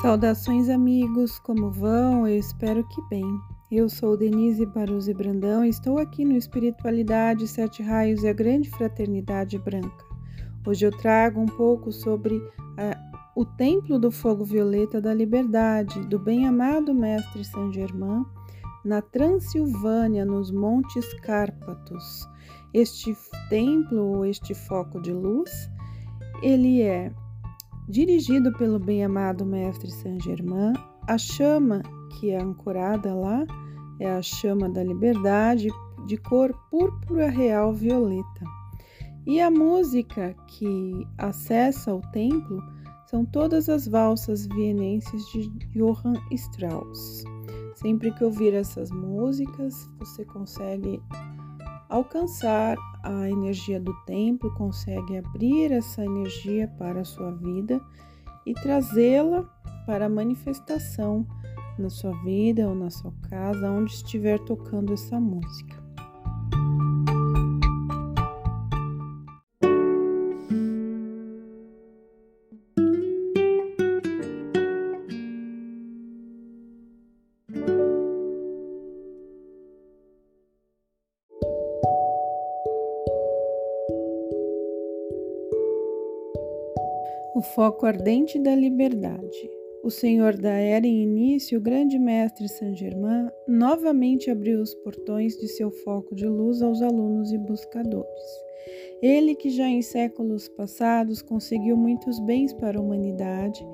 Saudações, amigos, como vão? Eu espero que bem. Eu sou Denise Baruzzi Brandão e estou aqui no Espiritualidade, Sete Raios e a Grande Fraternidade Branca. Hoje eu trago um pouco sobre a, o Templo do Fogo Violeta da Liberdade, do bem-amado Mestre Saint Germain, na Transilvânia, nos Montes Cárpatos. Este templo, este foco de luz, ele é Dirigido pelo bem-amado Mestre Saint-Germain, a chama que é ancorada lá é a chama da liberdade de cor púrpura real violeta. E a música que acessa o templo são todas as valsas vienenses de Johann Strauss. Sempre que ouvir essas músicas, você consegue alcançar a energia do templo, consegue abrir essa energia para a sua vida e trazê-la para a manifestação na sua vida ou na sua casa, onde estiver tocando essa música. O foco ardente da liberdade. O Senhor da Era em início, o grande mestre Saint-Germain, novamente abriu os portões de seu foco de luz aos alunos e buscadores. Ele, que já em séculos passados conseguiu muitos bens para a humanidade,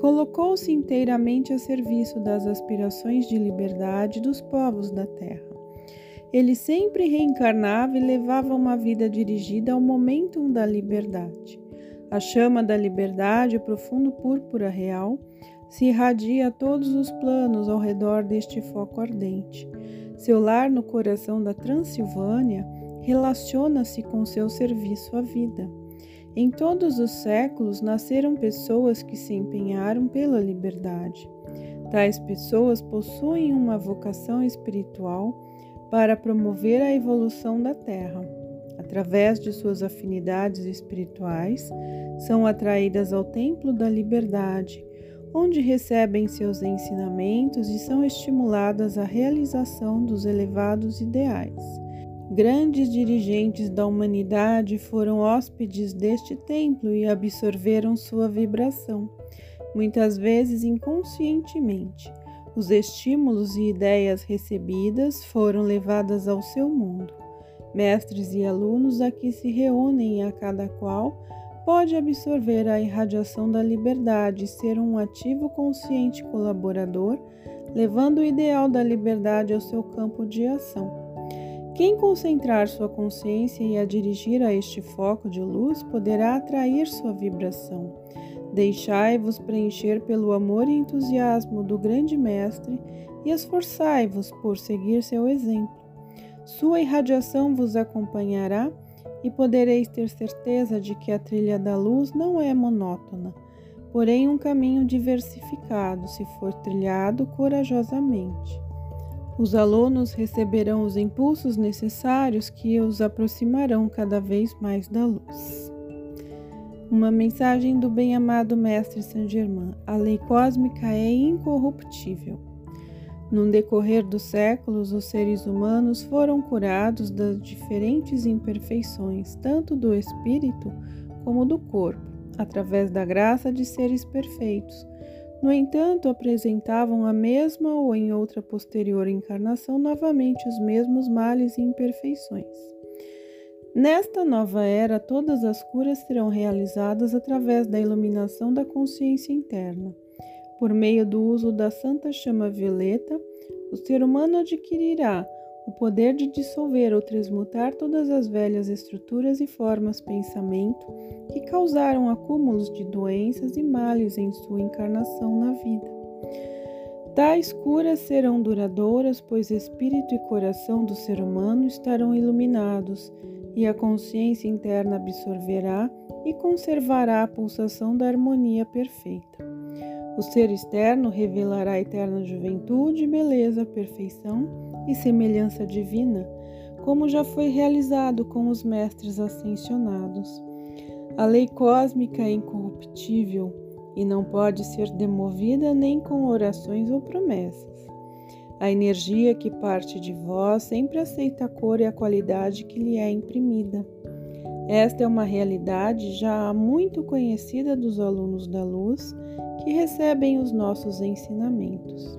colocou-se inteiramente a serviço das aspirações de liberdade dos povos da terra. Ele sempre reencarnava e levava uma vida dirigida ao momentum da liberdade. A chama da liberdade, o profundo púrpura real, se irradia a todos os planos ao redor deste foco ardente. Seu lar no coração da Transilvânia relaciona-se com seu serviço à vida. Em todos os séculos nasceram pessoas que se empenharam pela liberdade. Tais pessoas possuem uma vocação espiritual para promover a evolução da Terra através de suas afinidades espirituais, são atraídas ao templo da liberdade, onde recebem seus ensinamentos e são estimuladas à realização dos elevados ideais. Grandes dirigentes da humanidade foram hóspedes deste templo e absorveram sua vibração, muitas vezes inconscientemente. Os estímulos e ideias recebidas foram levadas ao seu mundo. Mestres e alunos aqui se reúnem a cada qual pode absorver a irradiação da liberdade e ser um ativo consciente colaborador, levando o ideal da liberdade ao seu campo de ação. Quem concentrar sua consciência e a dirigir a este foco de luz poderá atrair sua vibração. Deixai-vos preencher pelo amor e entusiasmo do grande Mestre e esforçai-vos por seguir seu exemplo. Sua irradiação vos acompanhará e podereis ter certeza de que a trilha da luz não é monótona, porém um caminho diversificado se for trilhado corajosamente. Os alunos receberão os impulsos necessários que os aproximarão cada vez mais da luz. Uma mensagem do bem-amado Mestre Saint Germain: a lei cósmica é incorruptível. No decorrer dos séculos, os seres humanos foram curados das diferentes imperfeições, tanto do espírito como do corpo, através da graça de seres perfeitos. No entanto, apresentavam a mesma ou em outra posterior encarnação novamente os mesmos males e imperfeições. Nesta nova era, todas as curas serão realizadas através da iluminação da consciência interna. Por meio do uso da santa chama violeta, o ser humano adquirirá o poder de dissolver ou transmutar todas as velhas estruturas e formas pensamento que causaram acúmulos de doenças e males em sua encarnação na vida. Tais curas serão duradouras, pois espírito e coração do ser humano estarão iluminados e a consciência interna absorverá e conservará a pulsação da harmonia perfeita. O ser externo revelará a eterna juventude, beleza, perfeição e semelhança divina, como já foi realizado com os mestres ascensionados. A lei cósmica é incorruptível e não pode ser demovida nem com orações ou promessas. A energia que parte de vós sempre aceita a cor e a qualidade que lhe é imprimida. Esta é uma realidade já muito conhecida dos alunos da luz que recebem os nossos ensinamentos.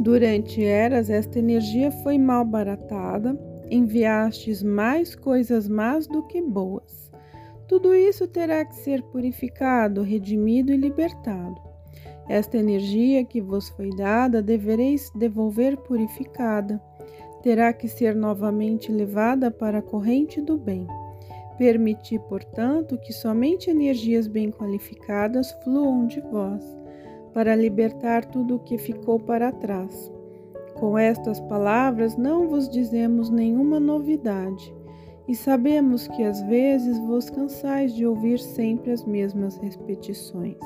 Durante eras, esta energia foi mal baratada, enviastes mais coisas más do que boas. Tudo isso terá que ser purificado, redimido e libertado. Esta energia que vos foi dada devereis devolver purificada. Terá que ser novamente levada para a corrente do bem. Permiti, portanto, que somente energias bem qualificadas fluam de vós, para libertar tudo o que ficou para trás. Com estas palavras não vos dizemos nenhuma novidade, e sabemos que às vezes vos cansais de ouvir sempre as mesmas repetições.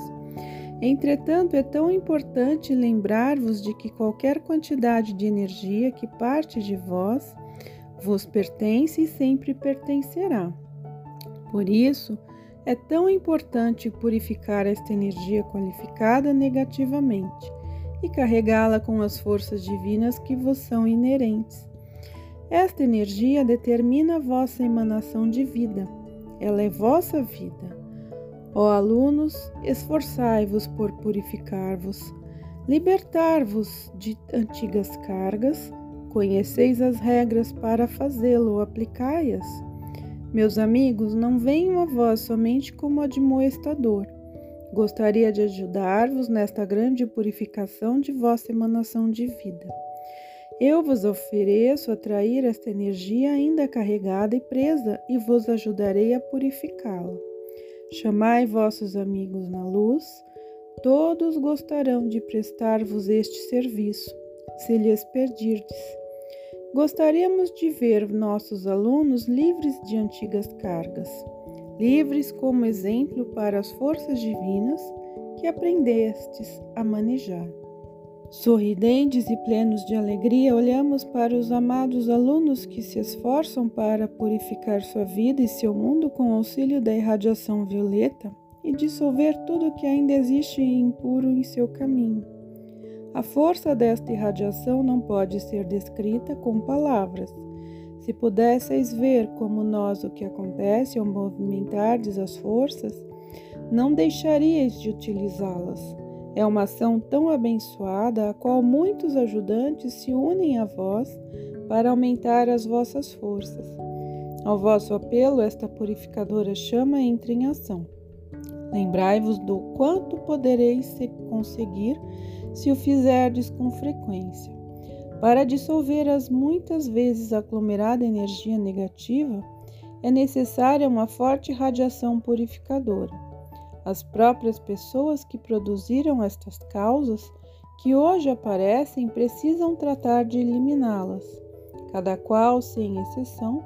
Entretanto, é tão importante lembrar-vos de que qualquer quantidade de energia que parte de vós vos pertence e sempre pertencerá. Por isso, é tão importante purificar esta energia qualificada negativamente e carregá-la com as forças divinas que vos são inerentes. Esta energia determina a vossa emanação de vida, ela é vossa vida. Ó alunos, esforçai-vos por purificar-vos, libertar-vos de antigas cargas, conheceis as regras para fazê-lo, aplicai-as. Meus amigos, não venho a vós somente como admoestador. Gostaria de ajudar-vos nesta grande purificação de vossa emanação de vida. Eu vos ofereço atrair esta energia ainda carregada e presa e vos ajudarei a purificá-la. Chamai vossos amigos na luz, todos gostarão de prestar-vos este serviço, se lhes pedirdes. Gostaríamos de ver nossos alunos livres de antigas cargas, livres como exemplo para as forças divinas que aprendestes a manejar. Sorridentes e plenos de alegria, olhamos para os amados alunos que se esforçam para purificar sua vida e seu mundo com auxílio da irradiação violeta e dissolver tudo que ainda existe impuro em seu caminho. A força desta irradiação não pode ser descrita com palavras. Se pudesseis ver como nós o que acontece ao movimentardes as forças, não deixaríeis de utilizá-las. É uma ação tão abençoada a qual muitos ajudantes se unem a vós para aumentar as vossas forças. Ao vosso apelo, esta purificadora chama entra em ação. Lembrai-vos do quanto podereis conseguir se o fizerdes com frequência. Para dissolver as muitas vezes aglomerada energia negativa, é necessária uma forte radiação purificadora. As próprias pessoas que produziram estas causas, que hoje aparecem, precisam tratar de eliminá-las. Cada qual, sem exceção,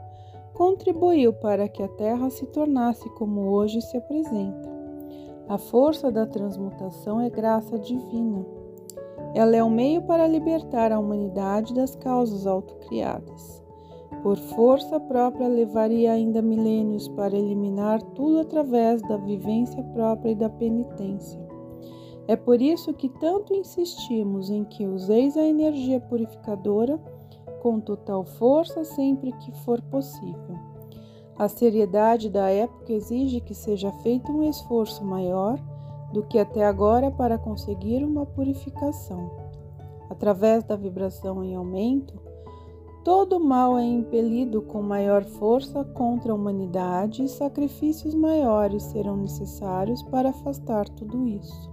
contribuiu para que a Terra se tornasse como hoje se apresenta. A força da transmutação é graça divina ela é um meio para libertar a humanidade das causas autocriadas. Por força própria, levaria ainda milênios para eliminar tudo através da vivência própria e da penitência. É por isso que tanto insistimos em que useis a energia purificadora com total força sempre que for possível. A seriedade da época exige que seja feito um esforço maior do que até agora para conseguir uma purificação. Através da vibração em aumento, todo mal é impelido com maior força contra a humanidade e sacrifícios maiores serão necessários para afastar tudo isso.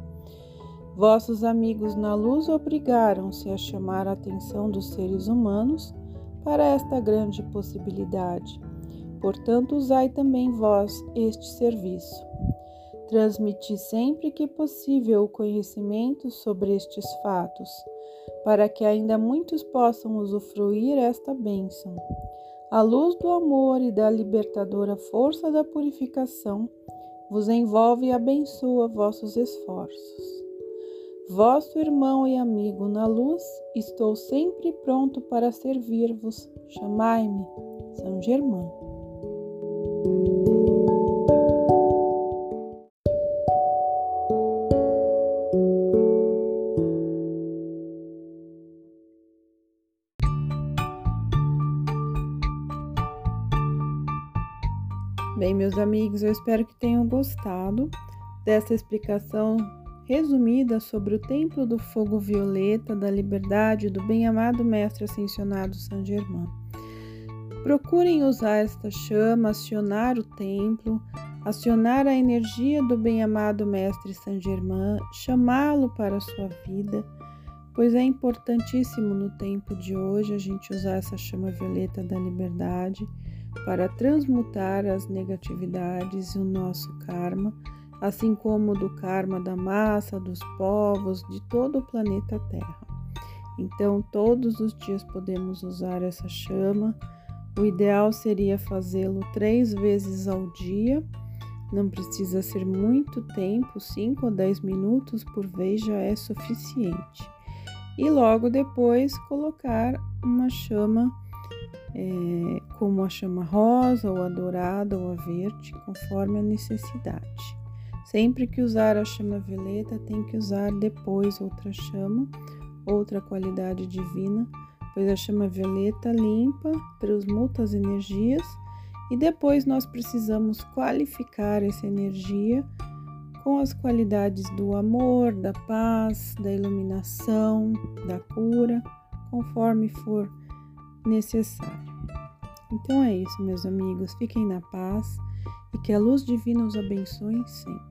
Vossos amigos na luz obrigaram-se a chamar a atenção dos seres humanos para esta grande possibilidade. Portanto, usai também vós este serviço. Transmiti sempre que possível o conhecimento sobre estes fatos, para que ainda muitos possam usufruir esta bênção. A luz do amor e da libertadora força da purificação vos envolve e abençoa vossos esforços. Vosso irmão e amigo na luz, estou sempre pronto para servir-vos. Chamai-me, São Germão. Bem, meus amigos, eu espero que tenham gostado dessa explicação resumida sobre o Templo do Fogo Violeta da Liberdade do bem-amado Mestre Ascensionado Saint Germain. Procurem usar esta chama, acionar o templo, acionar a energia do bem-amado Mestre Saint Germain, chamá-lo para a sua vida, pois é importantíssimo no tempo de hoje a gente usar essa chama violeta da liberdade para transmutar as negatividades e o nosso karma assim como do karma da massa, dos povos, de todo o planeta Terra. Então, todos os dias podemos usar essa chama. O ideal seria fazê-lo três vezes ao dia. Não precisa ser muito tempo, 5 ou 10 minutos por vez já é suficiente. E logo depois colocar uma chama é, como a chama rosa, ou a dourada, ou a verde, conforme a necessidade. Sempre que usar a chama violeta, tem que usar depois outra chama, outra qualidade divina, pois a chama violeta limpa, transmuta as energias e depois nós precisamos qualificar essa energia com as qualidades do amor, da paz, da iluminação, da cura, conforme for necessário. Então é isso, meus amigos. Fiquem na paz e que a luz divina os abençoe sempre.